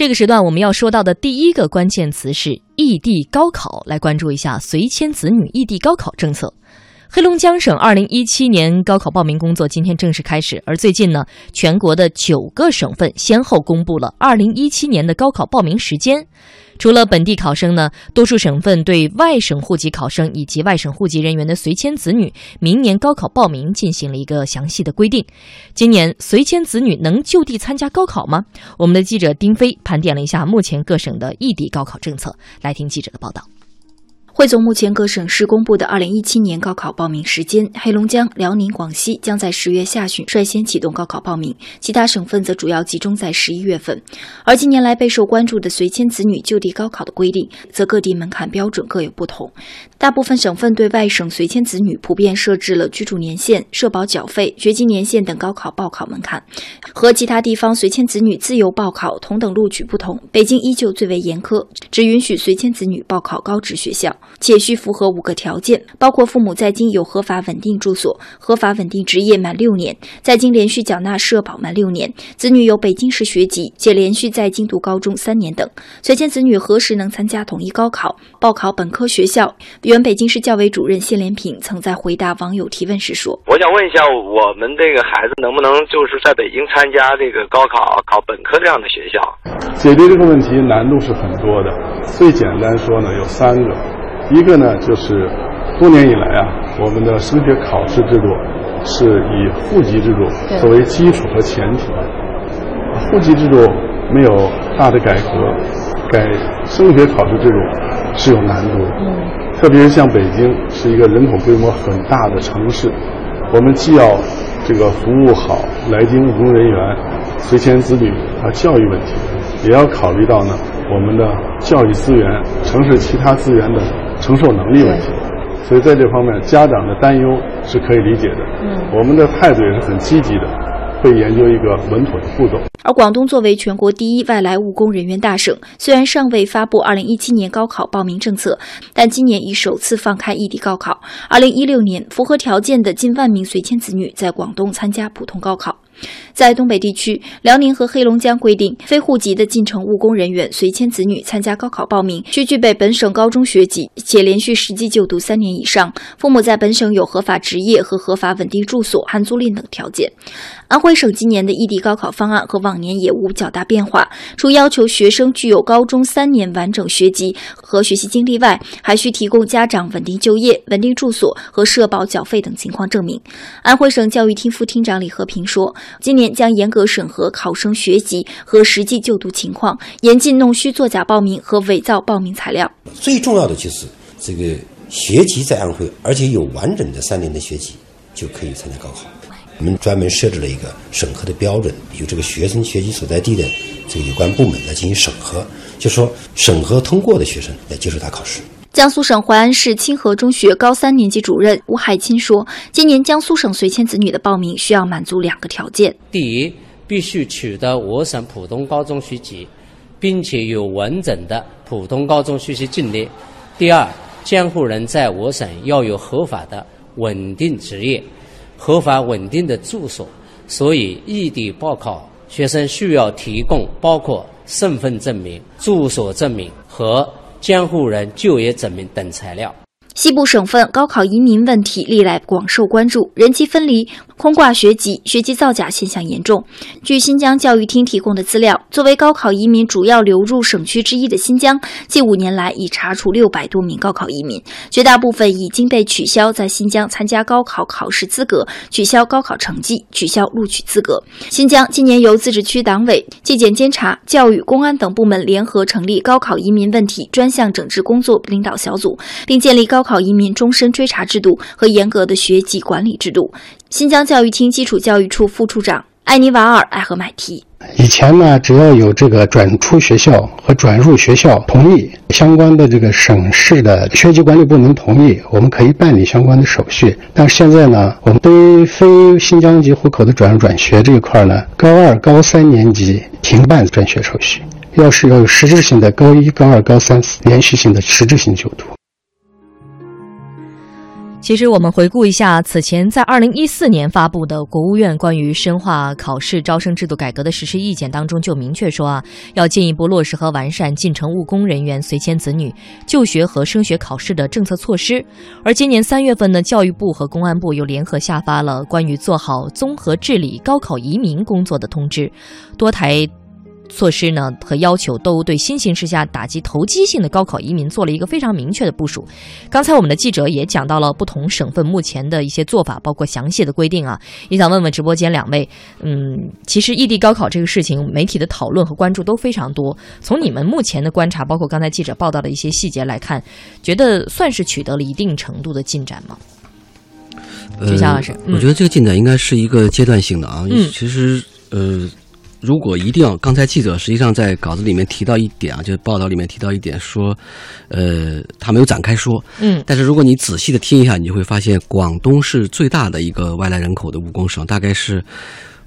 这个时段我们要说到的第一个关键词是异地高考，来关注一下随迁子女异地高考政策。黑龙江省二零一七年高考报名工作今天正式开始，而最近呢，全国的九个省份先后公布了二零一七年的高考报名时间。除了本地考生呢，多数省份对外省户籍考生以及外省户籍人员的随迁子女明年高考报名进行了一个详细的规定。今年随迁子女能就地参加高考吗？我们的记者丁飞盘点了一下目前各省的异地高考政策，来听记者的报道。汇总目前各省市公布的二零一七年高考报名时间，黑龙江、辽宁、广西将在十月下旬率先启动高考报名，其他省份则主要集中在十一月份。而近年来备受关注的随迁子女就地高考的规定，则各地门槛标准各有不同。大部分省份对外省随迁子女普遍设置了居住年限、社保缴费、学籍年限等高考报考门槛，和其他地方随迁子女自由报考同等录取不同，北京依旧最为严苛，只允许随迁子女报考高职学校。且需符合五个条件，包括父母在京有合法稳定住所、合法稳定职业满六年，在京连续缴纳社保满六年，子女有北京市学籍且连续在京读高中三年等。随迁子女何时能参加统一高考、报考本科学校？原北京市教委主任谢连平曾在回答网友提问时说：“我想问一下，我们这个孩子能不能就是在北京参加这个高考，考本科这样的学校？”解决这个问题难度是很多的，最简单说呢，有三个。一个呢，就是多年以来啊，我们的升学考试制度是以户籍制度作为基础和前提。户籍制度没有大的改革，改升学考试制度是有难度的。特别是像北京是一个人口规模很大的城市，我们既要这个服务好来京务工人员、随迁子女和教育问题，也要考虑到呢我们的教育资源、城市其他资源的。承受能力问题，所以在这方面，家长的担忧是可以理解的。嗯，我们的态度也是很积极的，会研究一个稳妥的步骤。而广东作为全国第一外来务工人员大省，虽然尚未发布2017年高考报名政策，但今年已首次放开异地高考。2016年，符合条件的近万名随迁子女在广东参加普通高考。在东北地区，辽宁和黑龙江规定，非户籍的进城务工人员随迁子女参加高考报名，需具备本省高中学籍，且连续实际就读三年以上，父母在本省有合法职业和合法稳定住所、含租赁等条件。安徽省今年的异地高考方案和往年也无较大变化，除要求学生具有高中三年完整学籍和学习经历外，还需提供家长稳定就业、稳定住所和社保缴费等情况证明。安徽省教育厅副厅长李和平说。今年将严格审核考生学籍和实际就读情况，严禁弄虚作假报名和伪造报名材料。最重要的就是这个学籍在安徽，而且有完整的三年的学籍，就可以参加高考。我们专门设置了一个审核的标准，由这个学生学籍所在地的这个有关部门来进行审核，就说审核通过的学生来接受他考试。江苏省淮安市清河中学高三年级主任吴海清说：“今年江苏省随迁子女的报名需要满足两个条件：第一，必须取得我省普通高中学籍，并且有完整的普通高中学习经历；第二，监护人在我省要有合法的稳定职业、合法稳定的住所。所以，异地报考学生需要提供包括身份证明、住所证明和。”监护人就业证明等材料。西部省份高考移民问题历来广受关注，人机分离、空挂学籍、学籍造假现象严重。据新疆教育厅提供的资料，作为高考移民主要流入省区之一的新疆，近五年来已查处六百多名高考移民，绝大部分已经被取消在新疆参加高考考试资格、取消高考成绩、取消录取资格。新疆今年由自治区党委、纪检监察、教育、公安等部门联合成立高考移民问题专项整治工作领导小组，并建立高。考移民终身追查制度和严格的学籍管理制度。新疆教育厅基础教育处副处长艾尼瓦尔艾赫买提：以前呢，只要有这个转出学校和转入学校同意，相关的这个省市的学籍管理部门同意，我们可以办理相关的手续。但是现在呢，我们对非新疆籍户口的转入转学这一块呢，高二、高三年级停办转学手续，要是要有实质性的高一、高二、高三连续性的实质性就读。其实我们回顾一下，此前在二零一四年发布的国务院关于深化考试招生制度改革的实施意见当中，就明确说啊，要进一步落实和完善进城务工人员随迁子女就学和升学考试的政策措施。而今年三月份呢，教育部和公安部又联合下发了关于做好综合治理高考移民工作的通知，多台。措施呢和要求都对新形势下打击投机性的高考移民做了一个非常明确的部署。刚才我们的记者也讲到了不同省份目前的一些做法，包括详细的规定啊。也想问问直播间两位，嗯，其实异地高考这个事情，媒体的讨论和关注都非常多。从你们目前的观察，包括刚才记者报道的一些细节来看，觉得算是取得了一定程度的进展吗？呃，老师，我觉得这个进展应该是一个阶段性的啊。嗯，其实呃。如果一定要，刚才记者实际上在稿子里面提到一点啊，就是报道里面提到一点说，呃，他没有展开说，嗯，但是如果你仔细的听一下，你就会发现，广东是最大的一个外来人口的务工省，大概是。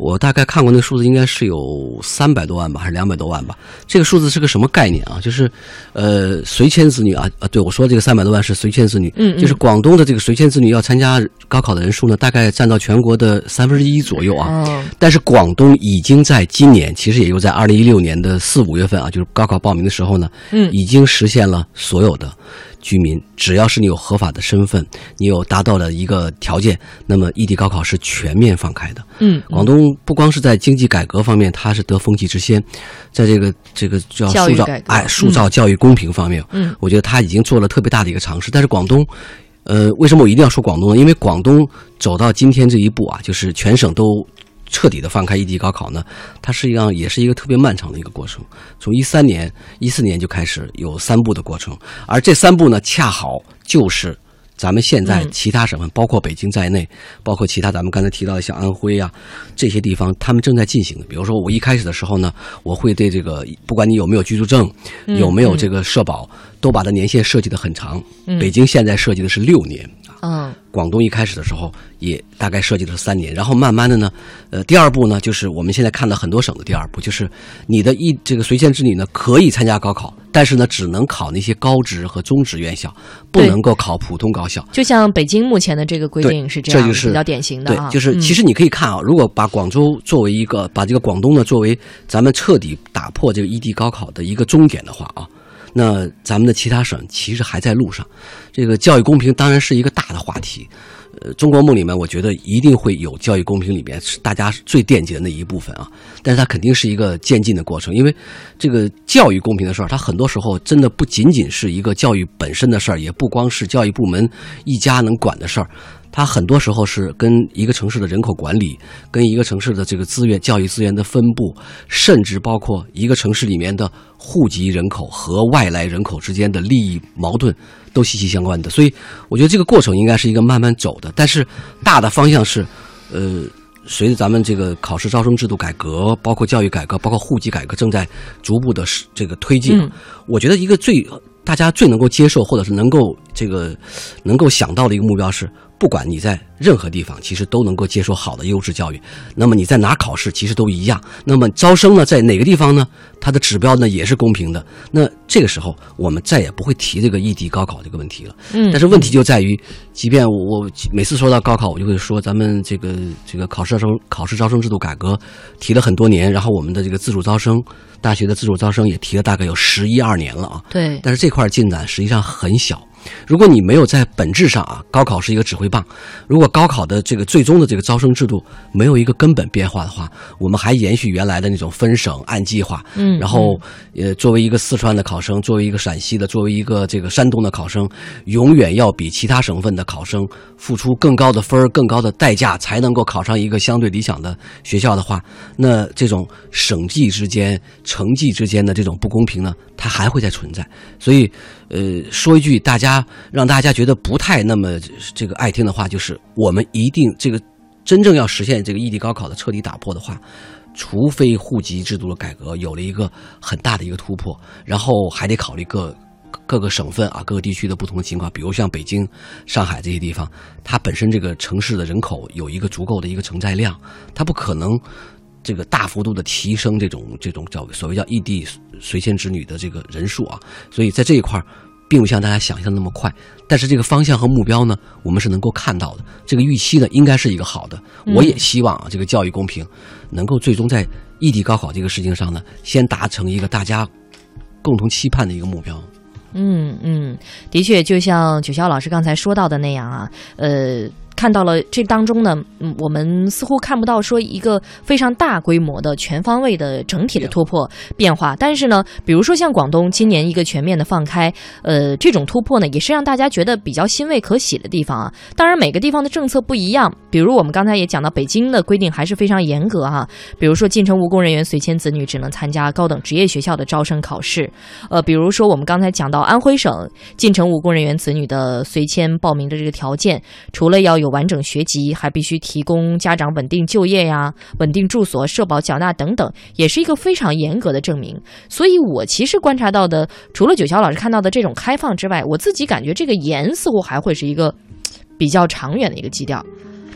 我大概看过那个数字，应该是有三百多万吧，还是两百多万吧？这个数字是个什么概念啊？就是，呃，随迁子女啊啊！对我说这个三百多万是随迁子女，嗯，就是广东的这个随迁子女要参加高考的人数呢，大概占到全国的三分之一左右啊。但是广东已经在今年，其实也就在二零一六年的四五月份啊，就是高考报名的时候呢，嗯，已经实现了所有的。居民，只要是你有合法的身份，你有达到了一个条件，那么异地高考是全面放开的。嗯，广东不光是在经济改革方面，它是得风气之先，在这个这个叫塑造哎塑造教育公平方面，嗯，我觉得他已经做了特别大的一个尝试。但是广东，呃，为什么我一定要说广东呢？因为广东走到今天这一步啊，就是全省都。彻底的放开异地高考呢，它实际上也是一个特别漫长的一个过程。从一三年、一四年就开始有三步的过程，而这三步呢，恰好就是咱们现在其他省份，包括北京在内，包括其他咱们刚才提到的像安徽啊这些地方，他们正在进行的。比如说，我一开始的时候呢，我会对这个，不管你有没有居住证，有没有这个社保，都把它年限设计的很长。北京现在设计的是六年。嗯，广东一开始的时候也大概设计了三年，然后慢慢的呢，呃，第二步呢，就是我们现在看到很多省的第二步，就是你的一这个随迁子女呢可以参加高考，但是呢只能考那些高职和中职院校，不能够考普通高校。就像北京目前的这个规定是这样，这就是比较典型的对，就是其实你可以看啊，如果把广州作为一个，把这个广东呢作为咱们彻底打破这个异地高考的一个终点的话啊。那咱们的其他省其实还在路上，这个教育公平当然是一个大的话题。呃，中国梦里面，我觉得一定会有教育公平里面是大家最惦记的那一部分啊。但是它肯定是一个渐进的过程，因为这个教育公平的事儿，它很多时候真的不仅仅是一个教育本身的事儿，也不光是教育部门一家能管的事儿。它很多时候是跟一个城市的人口管理，跟一个城市的这个资源、教育资源的分布，甚至包括一个城市里面的户籍人口和外来人口之间的利益矛盾，都息息相关的。所以，我觉得这个过程应该是一个慢慢走的。但是，大的方向是，呃，随着咱们这个考试招生制度改革，包括教育改革，包括户籍改革正在逐步的这个推进。我觉得一个最大家最能够接受，或者是能够这个能够想到的一个目标是。不管你在任何地方，其实都能够接受好的优质教育。那么你在哪考试，其实都一样。那么招生呢，在哪个地方呢？它的指标呢也是公平的。那这个时候，我们再也不会提这个异地高考这个问题了。嗯。但是问题就在于，即便我我每次说到高考，我就会说咱们这个这个考试招生考试招生制度改革提了很多年，然后我们的这个自主招生大学的自主招生也提了大概有十一二年了啊。对。但是这块进展实际上很小。如果你没有在本质上啊，高考是一个指挥棒。如果高考的这个最终的这个招生制度没有一个根本变化的话，我们还延续原来的那种分省按计划。嗯，然后呃，作为一个四川的考生，作为一个陕西的，作为一个这个山东的考生，永远要比其他省份的考生付出更高的分儿、更高的代价，才能够考上一个相对理想的学校的话，那这种省际之间、成绩之间的这种不公平呢，它还会再存在。所以。呃，说一句大家让大家觉得不太那么这个爱听的话，就是我们一定这个真正要实现这个异地高考的彻底打破的话，除非户籍制度的改革有了一个很大的一个突破，然后还得考虑各各个省份啊、各个地区的不同的情况，比如像北京、上海这些地方，它本身这个城市的人口有一个足够的一个承载量，它不可能。这个大幅度的提升，这种这种叫所谓叫异地随迁子女的这个人数啊，所以在这一块儿并不像大家想象的那么快。但是这个方向和目标呢，我们是能够看到的。这个预期呢，应该是一个好的。我也希望啊，这个教育公平能够最终在异地高考这个事情上呢，先达成一个大家共同期盼的一个目标。嗯嗯，的确，就像九霄老师刚才说到的那样啊，呃。看到了这当中呢，嗯，我们似乎看不到说一个非常大规模的、全方位的整体的突破变化。但是呢，比如说像广东今年一个全面的放开，呃，这种突破呢，也是让大家觉得比较欣慰可喜的地方啊。当然，每个地方的政策不一样，比如我们刚才也讲到，北京的规定还是非常严格哈。比如说，进城务工人员随迁子女只能参加高等职业学校的招生考试。呃，比如说我们刚才讲到安徽省进城务工人员子女的随迁报名的这个条件，除了要有完整学籍，还必须提供家长稳定就业呀、稳定住所、社保缴纳等等，也是一个非常严格的证明。所以，我其实观察到的，除了九霄老师看到的这种开放之外，我自己感觉这个严似乎还会是一个比较长远的一个基调。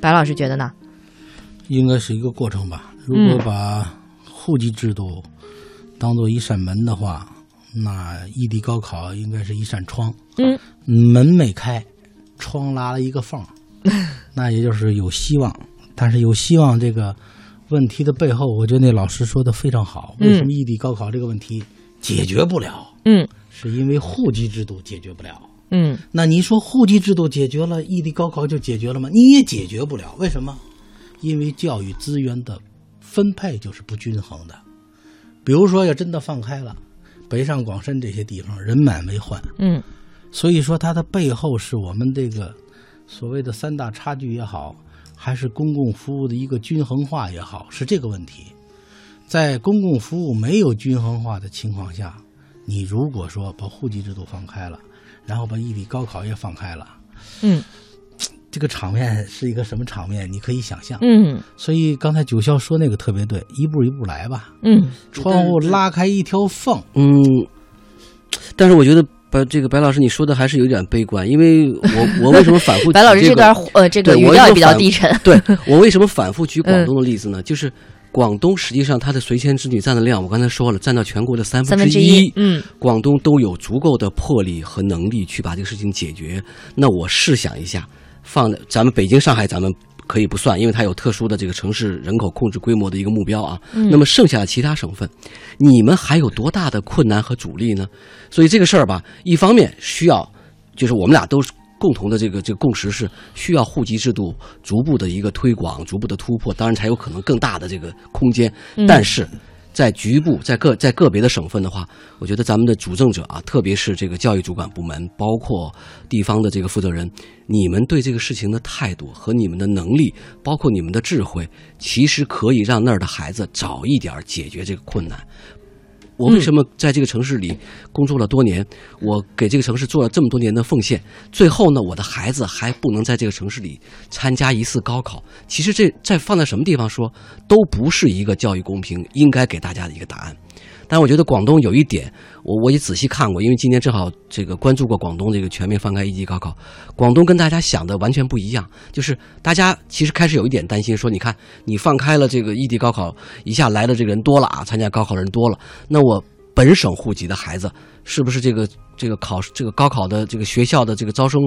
白老师觉得呢？应该是一个过程吧。如果把户籍制度当做一扇门的话，那异地高考应该是一扇窗。嗯，门没开。窗拉了一个缝，那也就是有希望。但是有希望这个问题的背后，我觉得那老师说的非常好。为什么异地高考这个问题解决不了？嗯，是因为户籍制度解决不了。嗯，那你说户籍制度解决了，异地高考就解决了吗？你也解决不了。为什么？因为教育资源的分配就是不均衡的。比如说，要真的放开了，北上广深这些地方人满为患。嗯。所以说，它的背后是我们这个所谓的三大差距也好，还是公共服务的一个均衡化也好，是这个问题。在公共服务没有均衡化的情况下，你如果说把户籍制度放开了，然后把异地高考也放开了，嗯，这个场面是一个什么场面？你可以想象。嗯，所以刚才九霄说那个特别对，一步一步来吧。嗯，窗户拉开一条缝。嗯，但是我觉得。白这个白老师，你说的还是有点悲观，因为我我为什么反复？白老师这段呃，这个语调也比较低沉。对我为什么反复举 广东的例子呢？就是广东实际上它的随迁子女占的量，我刚才说了，占到全国的三分之一。嗯，广东都有足够的魄力和能力去把这个事情解决。那我试想一下，放在咱们北京、上海，咱们。可以不算，因为它有特殊的这个城市人口控制规模的一个目标啊。那么剩下的其他省份，你们还有多大的困难和阻力呢？所以这个事儿吧，一方面需要，就是我们俩都是共同的这个这个共识是需要户籍制度逐步的一个推广、逐步的突破，当然才有可能更大的这个空间。但是。在局部，在个在个别的省份的话，我觉得咱们的主政者啊，特别是这个教育主管部门，包括地方的这个负责人，你们对这个事情的态度和你们的能力，包括你们的智慧，其实可以让那儿的孩子早一点解决这个困难。我为什么在这个城市里工作了多年？我给这个城市做了这么多年的奉献，最后呢，我的孩子还不能在这个城市里参加一次高考。其实这在放在什么地方说，都不是一个教育公平应该给大家的一个答案。但我觉得广东有一点，我我也仔细看过，因为今年正好这个关注过广东这个全面放开一级高考。广东跟大家想的完全不一样，就是大家其实开始有一点担心，说你看你放开了这个异地高考，一下来的这个人多了啊，参加高考的人多了，那我本省户籍的孩子是不是这个这个考这个高考的这个学校的这个招生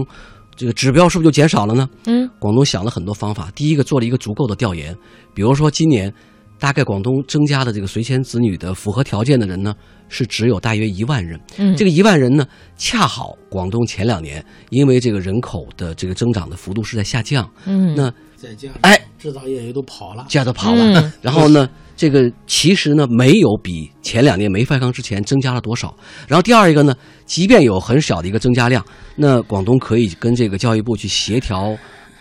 这个指标是不是就减少了呢？嗯，广东想了很多方法，第一个做了一个足够的调研，比如说今年。大概广东增加的这个随迁子女的符合条件的人呢，是只有大约一万人。嗯，这个一万人呢，恰好广东前两年因为这个人口的这个增长的幅度是在下降。嗯，那再加哎，制造业也都跑了，家都跑了。然后呢，这个其实呢没有比前两年没放开之前增加了多少。然后第二一个呢，即便有很小的一个增加量，那广东可以跟这个教育部去协调。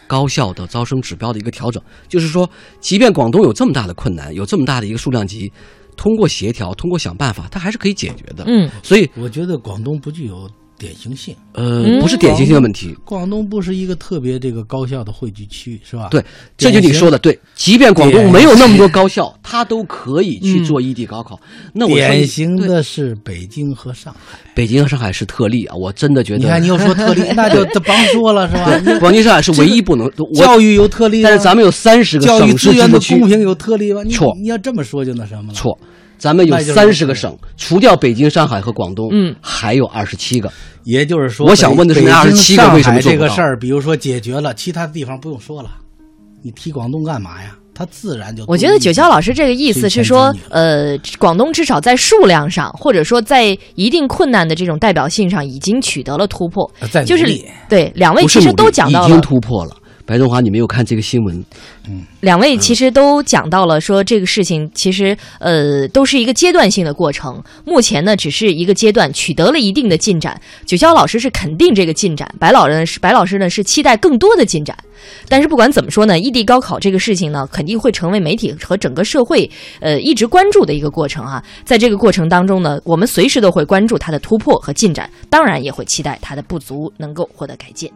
高校的招生指标的一个调整，就是说，即便广东有这么大的困难，有这么大的一个数量级，通过协调，通过想办法，它还是可以解决的。嗯，所以我觉得广东不具有。典型性，呃，不是典型性的问题。广东不是一个特别这个高校的汇聚区，是吧？对，这就你说的对。即便广东没有那么多高校，它都可以去做异地高考。那我典型的是北京和上海。北京和上海是特例啊，我真的觉得。你看，你又说特例，那就甭说了，是吧？广京、上海是唯一不能 教育有特例，但是咱们有三十个教育资源的公平有特例吗？错，你要这么说就那什么了。错。咱们有三十个省，除掉北京、上海和广东，嗯，还有二十七个，也就是说，我想问的是，那二十七个为什么这个事儿，比如说解决了，其他地方不用说了，你提广东干嘛呀？他自然就。我觉得九霄老师这个意思是说，呃，广东至少在数量上，或者说在一定困难的这种代表性上，已经取得了突破。就是对两位其实都讲到了，已经突破了。白中华，你没有看这个新闻？嗯，两位其实都讲到了，说这个事情其实呃都是一个阶段性的过程。目前呢，只是一个阶段，取得了一定的进展。九霄老师是肯定这个进展，白老人是白老师呢是期待更多的进展。但是不管怎么说呢，异地高考这个事情呢，肯定会成为媒体和整个社会呃一直关注的一个过程啊。在这个过程当中呢，我们随时都会关注它的突破和进展，当然也会期待它的不足能够获得改进。